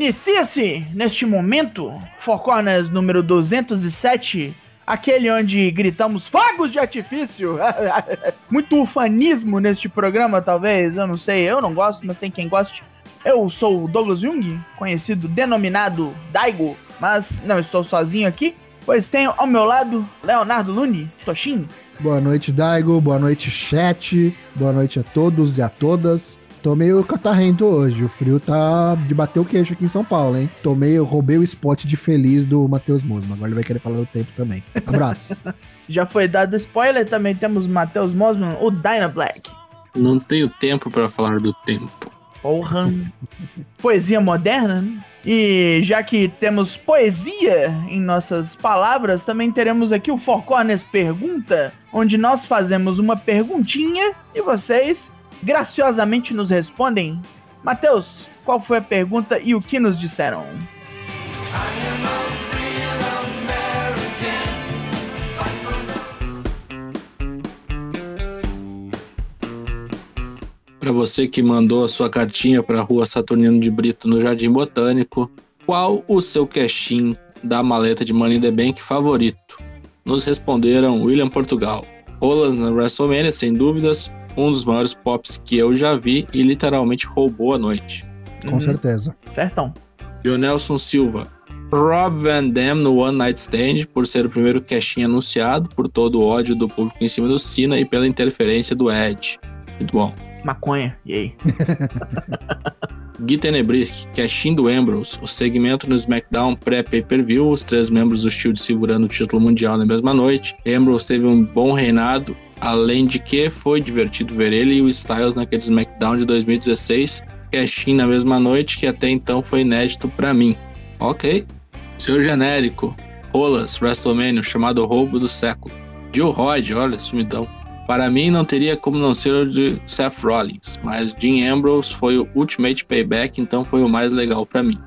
Inicia-se neste momento, Focornas número 207, aquele onde gritamos fogos de artifício. Muito ufanismo neste programa, talvez, eu não sei, eu não gosto, mas tem quem goste. Eu sou o Douglas Jung, conhecido, denominado Daigo, mas não estou sozinho aqui, pois tenho ao meu lado Leonardo Lune, Toshin. Boa noite, Daigo. Boa noite, chat. Boa noite a todos e a todas. Tô meio catarrento hoje. O frio tá de bater o queixo aqui em São Paulo, hein? Tomei, eu roubei o spot de feliz do Matheus Mosman. Agora ele vai querer falar do tempo também. Abraço. Já foi dado spoiler, também temos Matheus Mosman, o Dyna Black. Não tenho tempo para falar do tempo. Porra. Poesia moderna, né? E já que temos poesia em nossas palavras, também teremos aqui o Four Corners Pergunta, onde nós fazemos uma perguntinha e vocês graciosamente nos respondem. Matheus, qual foi a pergunta e o que nos disseram? Para você que mandou a sua cartinha para a Rua Saturnino de Brito no Jardim Botânico, qual o seu cashin da maleta de Money in the Bank favorito? Nos responderam William Portugal. Rolas na WrestleMania, sem dúvidas, um dos maiores pops que eu já vi e literalmente roubou a noite. Com hum, certeza. Certão. Jonelson Silva. Rob Van Dam no One Night Stand, por ser o primeiro cashinho anunciado, por todo o ódio do público em cima do Cena e pela interferência do Edge. Muito bom. Maconha, e aí? Gui Tenebrisk, cashin do Ambrose, o segmento no SmackDown pré-pay-per-view, os três membros do Shield segurando o título mundial na mesma noite. Ambrose teve um bom reinado Além de que foi divertido ver ele e o Styles naquele SmackDown de 2016, cashin na mesma noite, que até então foi inédito para mim. Ok. Seu genérico, Rolas, WrestleMania, chamado roubo do século. Joe Rod, olha, sumidão. Para mim não teria como não ser o de Seth Rollins, mas Dean Ambrose foi o Ultimate Payback, então foi o mais legal para mim.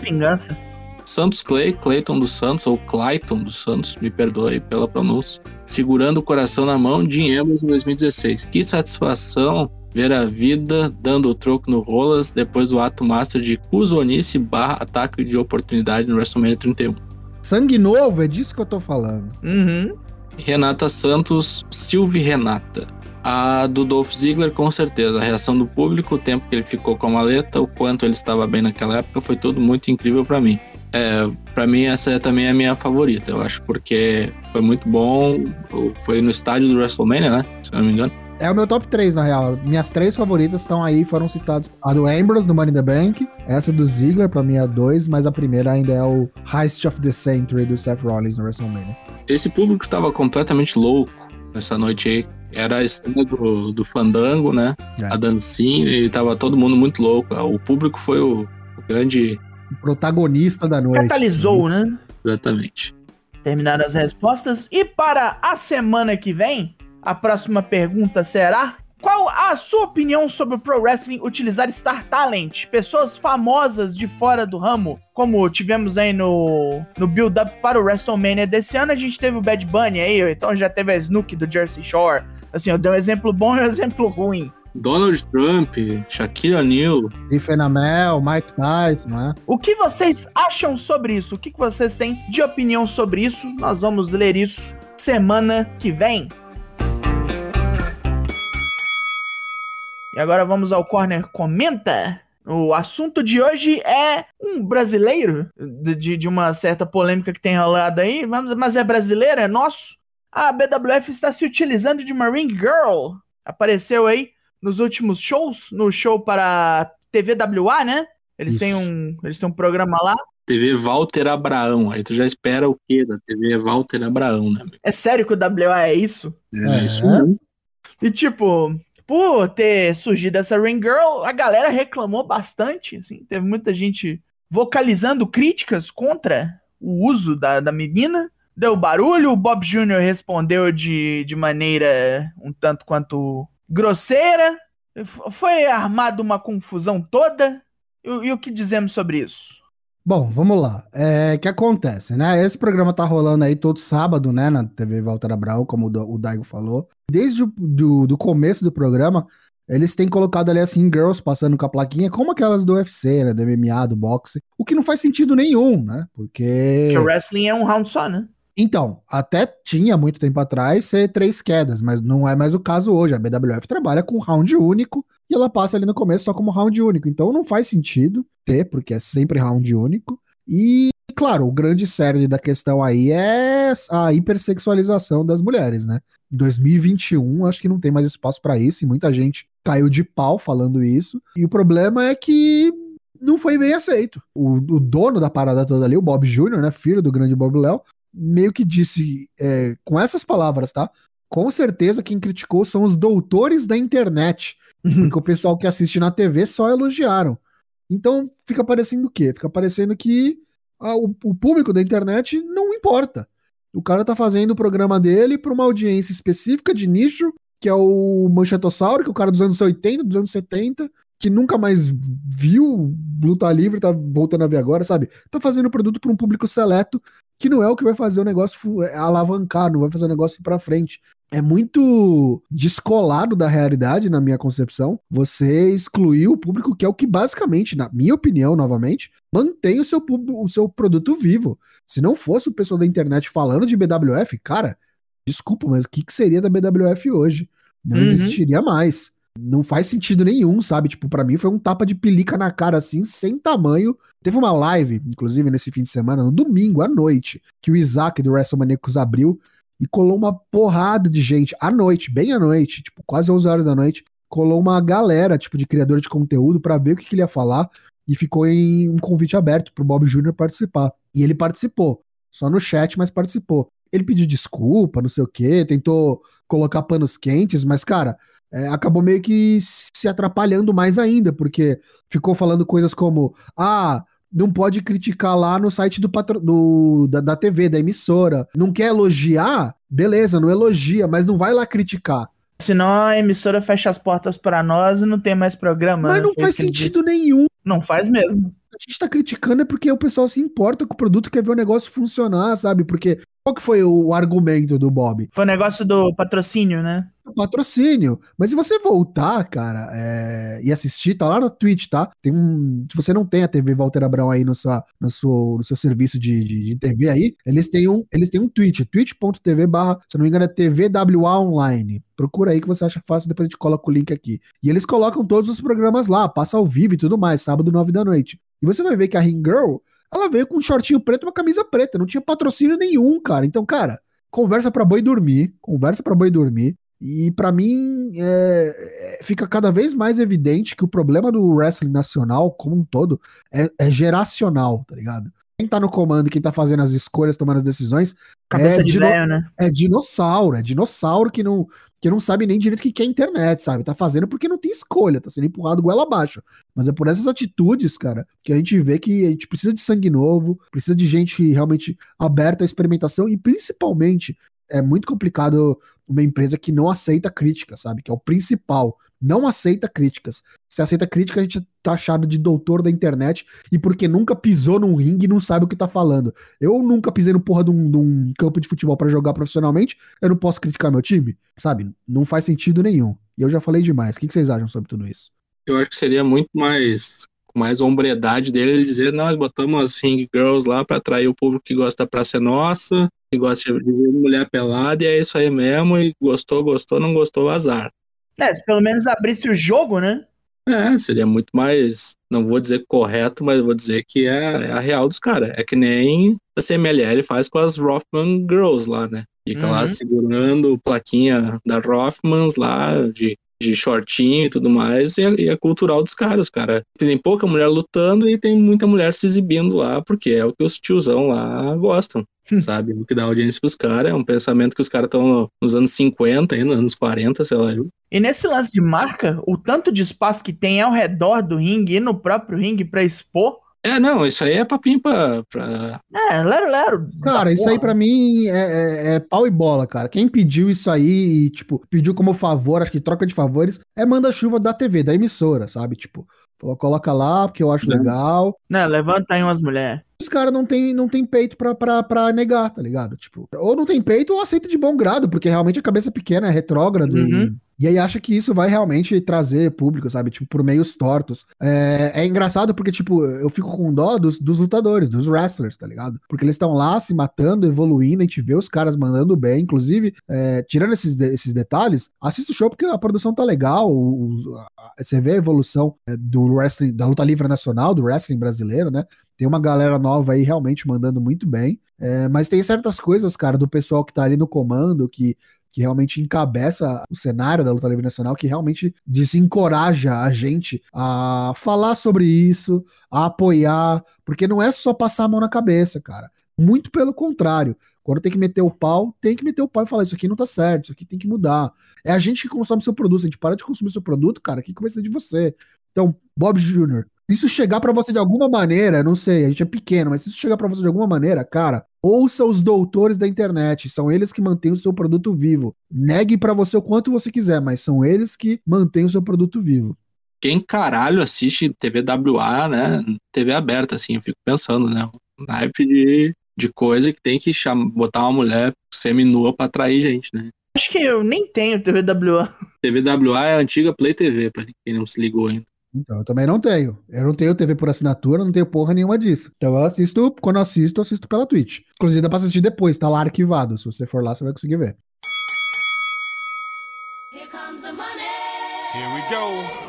Vingança. Santos Clay, Clayton dos Santos, ou Clayton dos Santos, me perdoe pela pronúncia, segurando o coração na mão de Emos em 2016. Que satisfação ver a vida dando o troco no Rolas depois do ato master de Kuzonice barra ataque de oportunidade no WrestleMania 31. Sangue novo, é disso que eu tô falando. Uhum. Renata Santos, Silvio Renata. A do Dolph Ziggler, com certeza. A reação do público, o tempo que ele ficou com a maleta, o quanto ele estava bem naquela época, foi tudo muito incrível para mim. É, para mim essa é também a minha favorita, eu acho, porque foi muito bom. Foi no estádio do WrestleMania, né? Se não me engano. É o meu top 3, na real. Minhas três favoritas estão aí, foram citadas. A do Ambrose, do Money in the Bank. Essa do Ziggler, pra mim é a 2. Mas a primeira ainda é o Heist of the Century, do Seth Rollins no WrestleMania. Esse público estava completamente louco nessa noite aí. Era a estrela do, do Fandango, né? É. A dancinha, e tava todo mundo muito louco. O público foi o, o grande protagonista da noite. Catalisou, né? Exatamente. Terminaram as respostas. E para a semana que vem, a próxima pergunta será: qual a sua opinião sobre o Pro Wrestling utilizar Star Talent? Pessoas famosas de fora do ramo, como tivemos aí no, no build-up para o WrestleMania desse ano, a gente teve o Bad Bunny aí, então já teve a Snook do Jersey Shore. Assim, eu dei um exemplo bom e um exemplo ruim. Donald Trump, Shaquille O'Neal. Stephen Amell, Mike Tyson, né? O que vocês acham sobre isso? O que vocês têm de opinião sobre isso? Nós vamos ler isso semana que vem. E agora vamos ao Corner Comenta. O assunto de hoje é um brasileiro, de, de uma certa polêmica que tem rolado aí, mas é brasileiro, é nosso. A BWF está se utilizando de uma Ring Girl. Apareceu aí nos últimos shows, no show para TVWA, né? Eles têm um, eles têm um programa lá. TV Walter Abraão. Aí tu já espera o quê da TV Walter Abraão, né? É sério que o WA é isso? É, é isso mesmo. E tipo, por ter surgido essa Ring Girl, a galera reclamou bastante, assim, teve muita gente vocalizando críticas contra o uso da, da menina. Deu barulho, o Bob Jr. respondeu de, de maneira um tanto quanto grosseira, foi armada uma confusão toda. E, e, o que dizemos sobre isso? Bom, vamos lá. É, o que acontece, né? Esse programa tá rolando aí todo sábado, né? Na TV Walter Abraão, como o Daigo falou. Desde o do, do começo do programa, Eles têm colocado ali assim, girls passando com a plaquinha, como aquelas do UFC, né? Do MMA, do boxe. O que não faz sentido nenhum, né? Porque. Porque o wrestling é um round só, né? Então, até tinha muito tempo atrás ser três quedas, mas não é mais o caso hoje. A BWF trabalha com round único e ela passa ali no começo só como round único. Então não faz sentido ter, porque é sempre round único. E, claro, o grande cerne da questão aí é a hipersexualização das mulheres, né? Em 2021, acho que não tem mais espaço para isso e muita gente caiu de pau falando isso. E o problema é que não foi bem aceito. O, o dono da parada toda ali, o Bob Jr., né, filho do grande Bob Léo, meio que disse é, com essas palavras, tá? Com certeza quem criticou são os doutores da internet, uhum. porque o pessoal que assiste na TV só elogiaram. Então fica parecendo o quê? Fica parecendo que ah, o, o, público da internet não importa. O cara tá fazendo o programa dele para uma audiência específica de nicho, que é o Manchetossauro, que é o cara dos anos 80, dos anos 70, que nunca mais viu luta livre, tá voltando a ver agora, sabe? Tá fazendo produto para um público seleto que não é o que vai fazer o negócio é, alavancar, não vai fazer o negócio ir pra frente. É muito descolado da realidade, na minha concepção, você excluir o público, que é o que basicamente, na minha opinião, novamente, mantém o seu, o seu produto vivo. Se não fosse o pessoal da internet falando de BWF, cara, desculpa, mas o que, que seria da BWF hoje? Não uhum. existiria mais. Não faz sentido nenhum, sabe? Tipo, para mim foi um tapa de pelica na cara, assim, sem tamanho. Teve uma live, inclusive, nesse fim de semana, no domingo à noite, que o Isaac do WrestleManiacos abriu e colou uma porrada de gente à noite, bem à noite, tipo, quase 11 horas da noite. Colou uma galera, tipo, de criador de conteúdo para ver o que, que ele ia falar e ficou em um convite aberto pro Bob Jr. participar. E ele participou, só no chat, mas participou ele pediu desculpa, não sei o que, tentou colocar panos quentes, mas, cara, é, acabou meio que se atrapalhando mais ainda, porque ficou falando coisas como: ah, não pode criticar lá no site do, patro, do da, da TV, da emissora. Não quer elogiar? Beleza, não elogia, mas não vai lá criticar. Senão a emissora fecha as portas para nós e não tem mais programa. Mas não faz sentido nenhum. Não faz mesmo. A gente tá criticando é porque o pessoal se importa com o produto, quer ver o negócio funcionar, sabe? Porque qual que foi o argumento do Bob? Foi o negócio do patrocínio, né? Patrocínio. Mas se você voltar, cara, é... e assistir, tá lá no Twitch, tá? Tem um. Se você não tem a TV Walter Abrão aí no, sua, no, seu, no seu serviço de, de, de TV aí, eles têm um, eles têm um Twitch, twitch.tv barra, se não me engano, é TVWA Online. Procura aí que você acha fácil, depois a gente coloca o link aqui. E eles colocam todos os programas lá, passa ao vivo e tudo mais, sábado, nove da noite. E você vai ver que a Ring Girl ela veio com um shortinho preto e uma camisa preta, não tinha patrocínio nenhum, cara. Então, cara, conversa pra boi dormir, conversa pra boi dormir. E para mim é, é, fica cada vez mais evidente que o problema do wrestling nacional, como um todo, é, é geracional, tá ligado? Quem tá no comando, quem tá fazendo as escolhas, tomando as decisões. Cabeça é de dino... velho, né? É dinossauro, é dinossauro que não, que não sabe nem direito o que é internet, sabe? Tá fazendo porque não tem escolha, tá sendo empurrado goela abaixo. Mas é por essas atitudes, cara, que a gente vê que a gente precisa de sangue novo, precisa de gente realmente aberta à experimentação e principalmente é muito complicado uma empresa que não aceita críticas, sabe? Que é o principal. Não aceita críticas. Se aceita crítica, a gente é taxado de doutor da internet e porque nunca pisou num ringue e não sabe o que tá falando. Eu nunca pisei no porra de um, campo de futebol para jogar profissionalmente, eu não posso criticar meu time, sabe? Não faz sentido nenhum. E eu já falei demais. O que vocês acham sobre tudo isso? Eu acho que seria muito mais mais hombredade dele ele dizer, nós botamos as ring girls lá para atrair o público que gosta da Praça é Nossa, que gosta de ver mulher pelada, e é isso aí mesmo, e gostou, gostou, não gostou, azar. É, se pelo menos abrisse o jogo, né? É, seria muito mais, não vou dizer correto, mas vou dizer que é, é a real dos caras. É que nem a CMLL faz com as Rothman Girls lá, né? Fica uhum. lá segurando plaquinha da Rothmans lá, de de shortinho e tudo mais, e é, e é cultural dos caras, cara. Tem pouca mulher lutando e tem muita mulher se exibindo lá, porque é o que os tiozão lá gostam. Sabe? O que dá audiência pros caras é um pensamento que os caras estão no, nos anos 50, aí, nos anos 40, sei lá. E nesse lance de marca, o tanto de espaço que tem ao redor do ringue e no próprio ringue para expor é, não, isso aí é papinho pra. pra... É, lero, lero. Cara, isso porra. aí pra mim é, é, é, pau e bola, cara. Quem pediu isso aí, tipo, pediu como favor, acho que troca de favores, é manda-chuva da TV, da emissora, sabe? Tipo, coloca lá, porque eu acho é. legal. Não, levanta aí umas mulheres. Os caras não tem, não tem peito pra, pra, pra negar, tá ligado? Tipo, ou não tem peito ou aceita de bom grado, porque realmente a cabeça pequena é retrógrado uhum. e E aí acha que isso vai realmente trazer público, sabe? Tipo, por meios tortos. É, é engraçado porque, tipo, eu fico com dó dos, dos lutadores, dos wrestlers, tá ligado? Porque eles estão lá se matando, evoluindo, a gente vê os caras mandando bem. Inclusive, é, tirando esses, esses detalhes, assista o show porque a produção tá legal. Os, a, você vê a evolução é, do wrestling, da luta livre nacional, do wrestling brasileiro, né? Tem uma galera nova aí realmente mandando muito bem. É, mas tem certas coisas, cara, do pessoal que tá ali no comando, que que realmente encabeça o cenário da luta livre nacional, que realmente desencoraja a gente a falar sobre isso, a apoiar, porque não é só passar a mão na cabeça, cara. Muito pelo contrário. Quando tem que meter o pau, tem que meter o pau e falar: isso aqui não tá certo, isso aqui tem que mudar. É a gente que consome seu produto. Se a gente para de consumir seu produto, cara, o que vai ser de você? Então, Bob Jr., isso chegar para você de alguma maneira, não sei, a gente é pequeno, mas se isso chegar para você de alguma maneira, cara, ouça os doutores da internet, são eles que mantêm o seu produto vivo. Negue para você o quanto você quiser, mas são eles que mantêm o seu produto vivo. Quem caralho assiste TV WA, né? TV aberta, assim, eu fico pensando, né? Naipe de, de coisa que tem que chamar, botar uma mulher semi-nua pra atrair gente, né? Acho que eu nem tenho TV WA. TV WA é a antiga Play TV, pra quem não se ligou ainda. Então, eu também não tenho. Eu não tenho TV por assinatura, não tenho porra nenhuma disso. Então eu assisto, quando eu assisto, eu assisto pela Twitch. Inclusive dá pra assistir depois, tá lá arquivado. Se você for lá, você vai conseguir ver. Here comes the money. Here we go.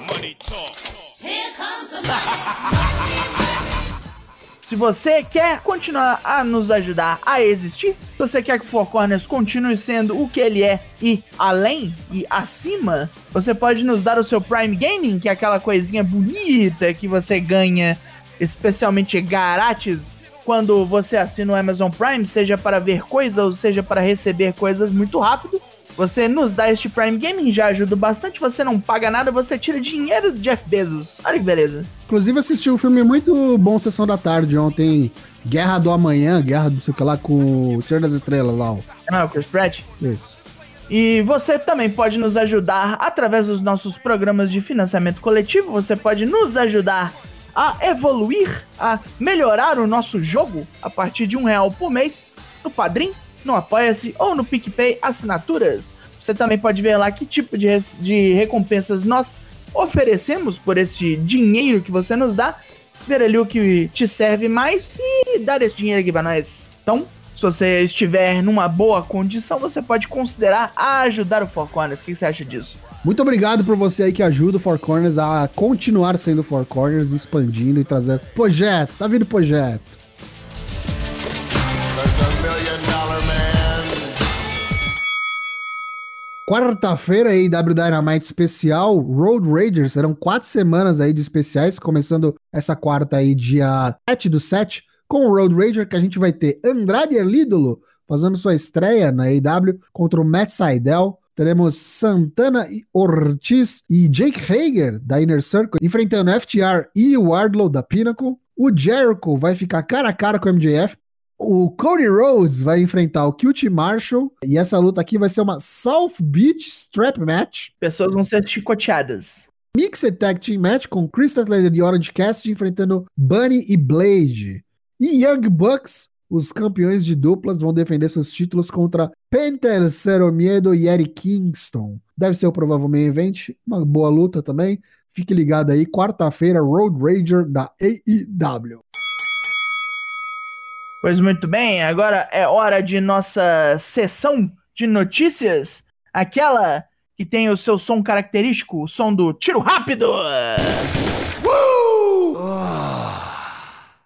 Se você quer continuar a nos ajudar a existir, se você quer que o Four Corners continue sendo o que ele é e além e acima, você pode nos dar o seu Prime Gaming, que é aquela coisinha bonita que você ganha especialmente grátis quando você assina o Amazon Prime, seja para ver coisas ou seja para receber coisas muito rápido. Você nos dá este Prime Gaming, já ajuda bastante. Você não paga nada, você tira dinheiro do Jeff Bezos. Olha que beleza. Inclusive, assisti um filme muito bom, Sessão da Tarde, ontem. Guerra do Amanhã, Guerra do sei o que lá, com o Senhor das Estrelas lá. Ó. Ah, o Chris Pratt? Isso. E você também pode nos ajudar através dos nossos programas de financiamento coletivo. Você pode nos ajudar a evoluir, a melhorar o nosso jogo a partir de um real por mês no Padrim no Apoia-se ou no PicPay Assinaturas. Você também pode ver lá que tipo de, de recompensas nós oferecemos por esse dinheiro que você nos dá, ver ali o que te serve mais e dar esse dinheiro aqui pra nós. Então, se você estiver numa boa condição, você pode considerar ajudar o Four Corners. O que você acha disso? Muito obrigado por você aí que ajuda o Four Corners a continuar sendo Four Corners, expandindo e trazendo projeto. Tá vindo projeto. Quarta-feira aí, W Dynamite especial, Road Ragers, serão quatro semanas aí de especiais, começando essa quarta aí, dia 7 do 7, com o Road Rager, que a gente vai ter Andrade Elídolo fazendo sua estreia na AEW contra o Matt Seidel. Teremos Santana Ortiz e Jake Hager, da Inner Circle, enfrentando FTR e o Wardlow, da Pinnacle. O Jericho vai ficar cara a cara com o MJF o Cody Rose vai enfrentar o QT Marshall e essa luta aqui vai ser uma South Beach Strap Match. Pessoas vão ser chicoteadas. Mixed Tag Team Match com Chris Statlander e Orange Cassidy enfrentando Bunny e Blade. E Young Bucks, os campeões de duplas, vão defender seus títulos contra Panther Zero Miedo e Eric Kingston. Deve ser o provável main event, uma boa luta também. Fique ligado aí, quarta-feira, Road Rager da AEW. Pois muito bem, agora é hora de nossa sessão de notícias. Aquela que tem o seu som característico, o som do tiro rápido. Uh!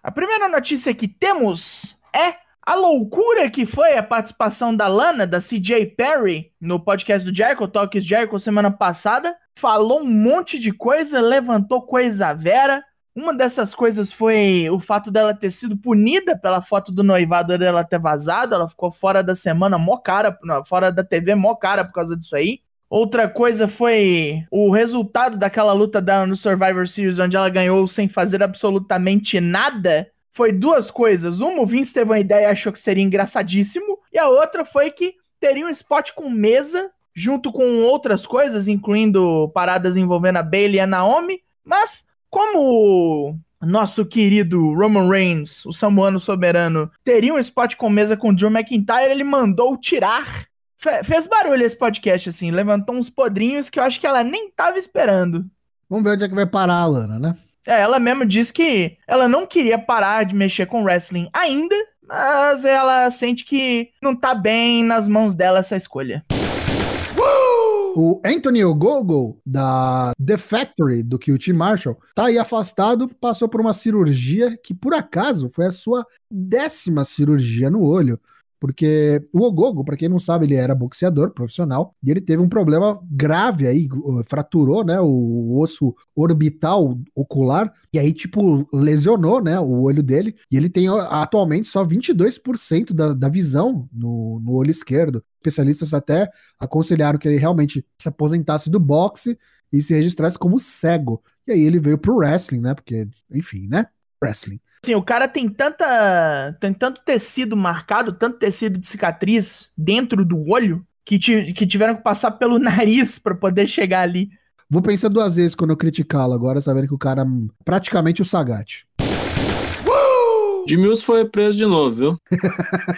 A primeira notícia que temos é a loucura que foi a participação da Lana, da CJ Perry, no podcast do Jericho, Talks Jericho, semana passada. Falou um monte de coisa, levantou coisa vera. Uma dessas coisas foi o fato dela ter sido punida pela foto do noivado dela ter vazado. Ela ficou fora da semana mó cara, fora da TV mó cara por causa disso aí. Outra coisa foi o resultado daquela luta dela no Survivor Series, onde ela ganhou sem fazer absolutamente nada. Foi duas coisas. Uma, o Vince teve uma ideia e achou que seria engraçadíssimo. E a outra foi que teria um spot com mesa, junto com outras coisas, incluindo paradas envolvendo a Bailey e a Naomi. Mas como nosso querido Roman Reigns, o samuano soberano, teria um spot com mesa com Drew McIntyre, ele mandou tirar Fe- fez barulho esse podcast, assim, levantou uns podrinhos que eu acho que ela nem tava esperando. Vamos ver onde é que vai parar a Lana, né? É, ela mesmo disse que ela não queria parar de mexer com wrestling ainda, mas ela sente que não tá bem nas mãos dela essa escolha. O Anthony Ogogo, da The Factory, do QT Marshall, tá aí afastado, passou por uma cirurgia que, por acaso, foi a sua décima cirurgia no olho. Porque o Ogogo, pra quem não sabe, ele era boxeador profissional e ele teve um problema grave aí, uh, fraturou, né, o osso orbital ocular e aí, tipo, lesionou, né, o olho dele e ele tem atualmente só 22% da, da visão no, no olho esquerdo. Especialistas até aconselharam que ele realmente se aposentasse do boxe e se registrasse como cego. E aí ele veio pro wrestling, né, porque, enfim, né, wrestling. Assim, o cara tem tanta. tem tanto tecido marcado, tanto tecido de cicatriz dentro do olho, que, ti- que tiveram que passar pelo nariz pra poder chegar ali. Vou pensar duas vezes quando eu criticá-lo agora, sabendo que o cara é praticamente o Sagat. Jimmy foi preso de novo, viu?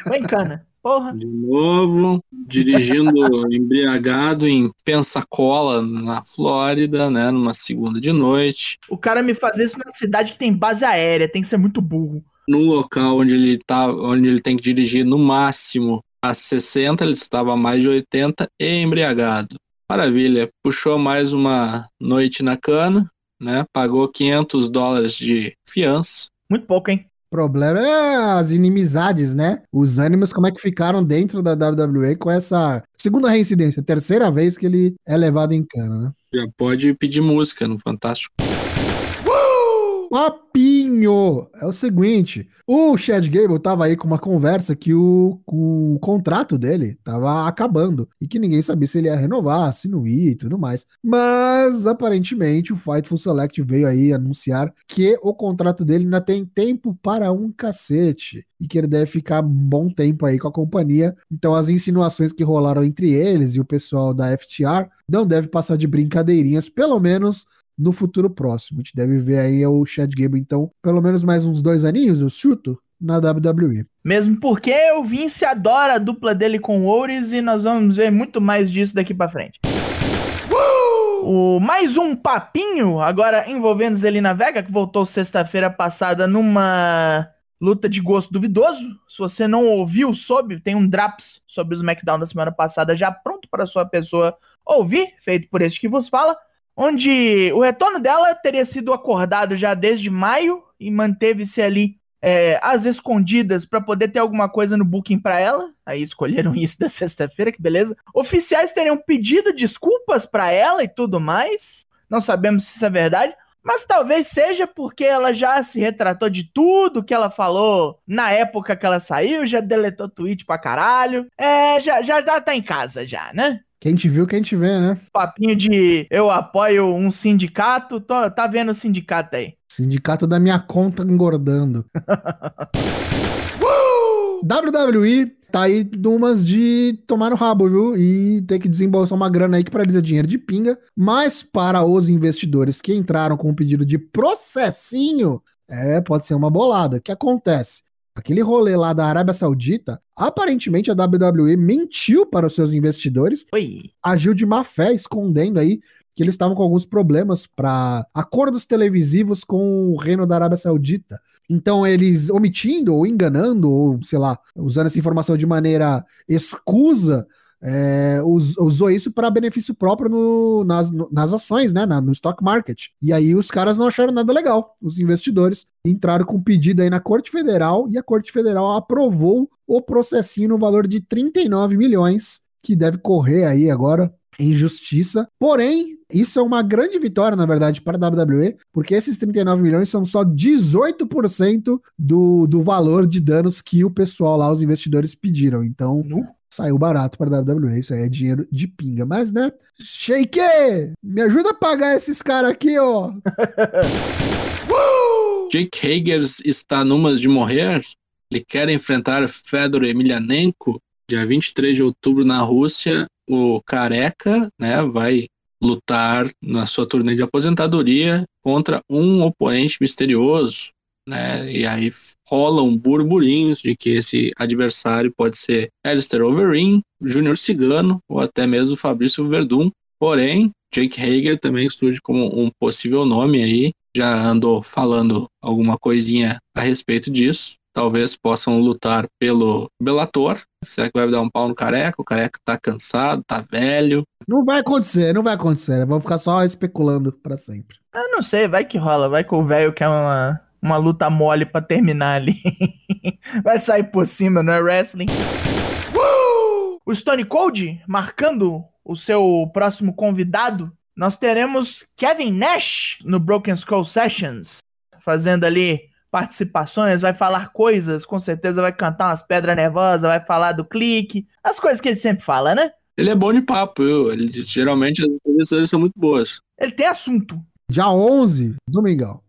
Vem, cana. Porra. De novo, dirigindo embriagado em Pensacola, na Flórida, né? Numa segunda de noite. O cara me fazer isso na cidade que tem base aérea, tem que ser muito burro. No local onde ele tá, onde ele tem que dirigir no máximo a 60, ele estava a mais de 80 e embriagado. Maravilha, puxou mais uma noite na cana, né? Pagou 500 dólares de fiança. Muito pouco, hein? O problema é as inimizades, né? Os ânimos, como é que ficaram dentro da WWE com essa segunda reincidência, terceira vez que ele é levado em cana, né? Já pode pedir música no Fantástico. É o seguinte, o Chad Gable tava aí com uma conversa que o, o contrato dele tava acabando e que ninguém sabia se ele ia renovar, se não ia e tudo mais. Mas, aparentemente, o Fightful Select veio aí anunciar que o contrato dele ainda tem tempo para um cacete e que ele deve ficar um bom tempo aí com a companhia. Então, as insinuações que rolaram entre eles e o pessoal da FTR não deve passar de brincadeirinhas, pelo menos no futuro próximo. A gente deve ver aí o Chad Gable, então, pelo menos mais uns dois aninhos, eu chuto, na WWE. Mesmo porque o Vince adora a dupla dele com o Ouris e nós vamos ver muito mais disso daqui pra frente. O, mais um papinho, agora envolvendo Zelina Vega, que voltou sexta-feira passada numa luta de gosto duvidoso. Se você não ouviu, soube, tem um Draps sobre o SmackDown da semana passada já pronto para sua pessoa ouvir, feito por este que vos fala, onde o retorno dela teria sido acordado já desde maio e manteve-se ali é, às escondidas para poder ter alguma coisa no booking para ela. Aí escolheram isso da sexta-feira, que beleza. Oficiais teriam pedido desculpas para ela e tudo mais. Não sabemos se isso é verdade. Mas talvez seja porque ela já se retratou de tudo que ela falou na época que ela saiu, já deletou tweet pra caralho. É, já, já, já tá em casa já, né? Quem te viu, quem te vê, né? Papinho de eu apoio um sindicato, tô, tá vendo o sindicato aí. Sindicato da minha conta engordando. WWE tá aí numas de tomar no rabo, viu? E ter que desembolsar uma grana aí que pra eles é dinheiro de pinga. Mas para os investidores que entraram com um pedido de processinho, é, pode ser uma bolada. O que acontece? Aquele rolê lá da Arábia Saudita, aparentemente a WWE mentiu para os seus investidores, Oi. agiu de má fé, escondendo aí que eles estavam com alguns problemas para acordos televisivos com o reino da Arábia Saudita. Então eles omitindo ou enganando ou sei lá, usando essa informação de maneira escusa, é, us- usou isso para benefício próprio no- nas, no- nas ações, né, na- no stock market. E aí os caras não acharam nada legal. Os investidores entraram com um pedido aí na Corte Federal e a Corte Federal aprovou o processinho no valor de 39 milhões que deve correr aí agora em justiça. Porém, isso é uma grande vitória, na verdade, para a WWE, porque esses 39 milhões são só 18% do, do valor de danos que o pessoal lá, os investidores, pediram. Então. Saiu barato para a WWE. Isso aí é dinheiro de pinga. Mas, né? Sheik, me ajuda a pagar esses caras aqui, ó. Jake Hager está numas de morrer. Ele quer enfrentar Fedor Emelianenko dia 23 de outubro na Rússia. O Careca, né, vai lutar na sua turnê de aposentadoria contra um oponente misterioso. Né? E aí rolam burburinhos de que esse adversário pode ser Alistair Overeem, Júnior Cigano ou até mesmo Fabrício Verdun. Porém, Jake Hager também surge como um possível nome aí. Já andou falando alguma coisinha a respeito disso. Talvez possam lutar pelo Bellator. Será que vai dar um pau no careca? O careca tá cansado, tá velho. Não vai acontecer, não vai acontecer. Vamos ficar só especulando para sempre. Eu não sei, vai que rola. Vai que o velho quer uma, uma luta mole pra terminar ali. Vai sair por cima, não é wrestling? O Stone Cold marcando o seu próximo convidado. Nós teremos Kevin Nash no Broken Skull Sessions, fazendo ali participações, vai falar coisas, com certeza vai cantar umas pedras nervosas, vai falar do clique, as coisas que ele sempre fala, né? Ele é bom de papo, eu. Ele, geralmente as entrevistas são muito boas. Ele tem assunto. Dia 11, domingão.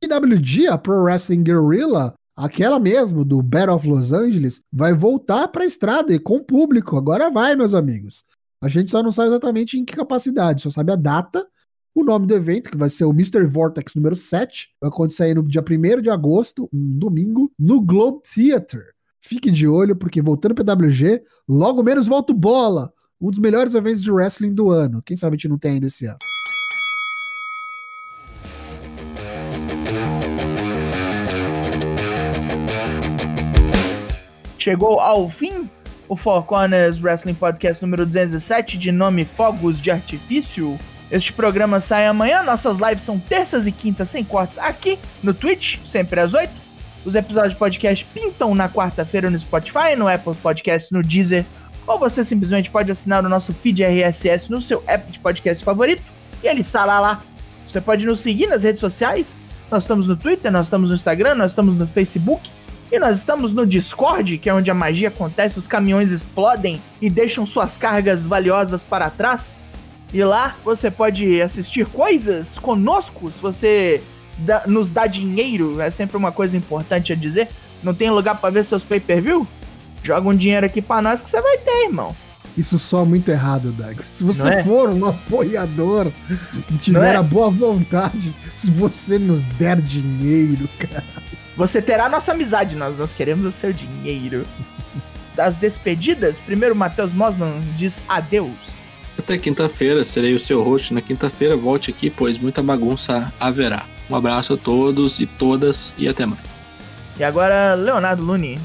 PWG, a Pro Wrestling Guerrilla, aquela mesmo do Battle of Los Angeles, vai voltar para a estrada e com público. Agora vai, meus amigos. A gente só não sabe exatamente em que capacidade, só sabe a data, o nome do evento, que vai ser o Mr. Vortex número 7. Vai acontecer no dia 1 de agosto, um domingo, no Globe Theater. Fique de olho, porque voltando para PWG, logo menos volta o bola. Um dos melhores eventos de wrestling do ano. Quem sabe a gente não tem ainda esse ano. Chegou ao fim o Four Corners Wrestling Podcast número 207, de nome Fogos de Artifício. Este programa sai amanhã, nossas lives são terças e quintas sem cortes aqui no Twitch, sempre às 8. Os episódios de podcast pintam na quarta-feira no Spotify, no Apple Podcast, no Deezer, ou você simplesmente pode assinar o nosso feed RSS no seu app de podcast favorito e ele estará lá. Você pode nos seguir nas redes sociais. Nós estamos no Twitter, nós estamos no Instagram, nós estamos no Facebook e nós estamos no Discord, que é onde a magia acontece, os caminhões explodem e deixam suas cargas valiosas para trás. E lá você pode assistir coisas conosco, se você dá, nos dá dinheiro, é sempre uma coisa importante a dizer. Não tem lugar para ver seus pay-per-view? Joga um dinheiro aqui para nós que você vai ter, irmão. Isso soa muito errado, Dago. Se você é? for um apoiador e tiver é? a boa vontade, se você nos der dinheiro, cara. Você terá nossa amizade, nós, nós queremos o seu dinheiro. Das despedidas, primeiro Matheus Mosman diz adeus. Até quinta-feira, serei o seu host. Na quinta-feira, volte aqui, pois muita bagunça haverá. Um abraço a todos e todas e até mais. E agora, Leonardo Luni.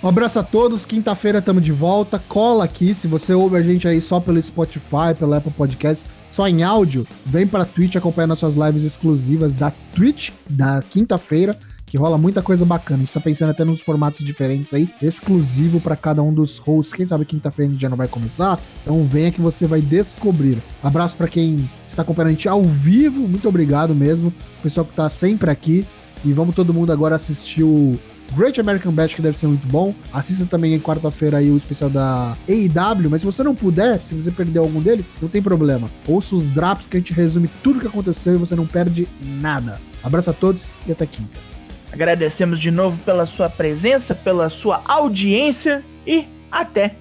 Um abraço a todos, quinta-feira estamos de volta. Cola aqui, se você ouve a gente aí só pelo Spotify, pelo Apple Podcasts, só em áudio, vem pra Twitch acompanhar nossas lives exclusivas da Twitch, da quinta-feira que rola muita coisa bacana. A gente tá pensando até nos formatos diferentes aí, exclusivo para cada um dos hosts. Quem sabe quinta-feira já não vai começar? Então venha que você vai descobrir. Abraço para quem está acompanhando a gente ao vivo, muito obrigado mesmo. O pessoal que tá sempre aqui. E vamos todo mundo agora assistir o Great American Bash, que deve ser muito bom. Assista também em quarta-feira aí o especial da AEW, mas se você não puder, se você perder algum deles, não tem problema. Ouça os drops que a gente resume tudo que aconteceu e você não perde nada. Abraço a todos e até quinta. Agradecemos de novo pela sua presença, pela sua audiência e até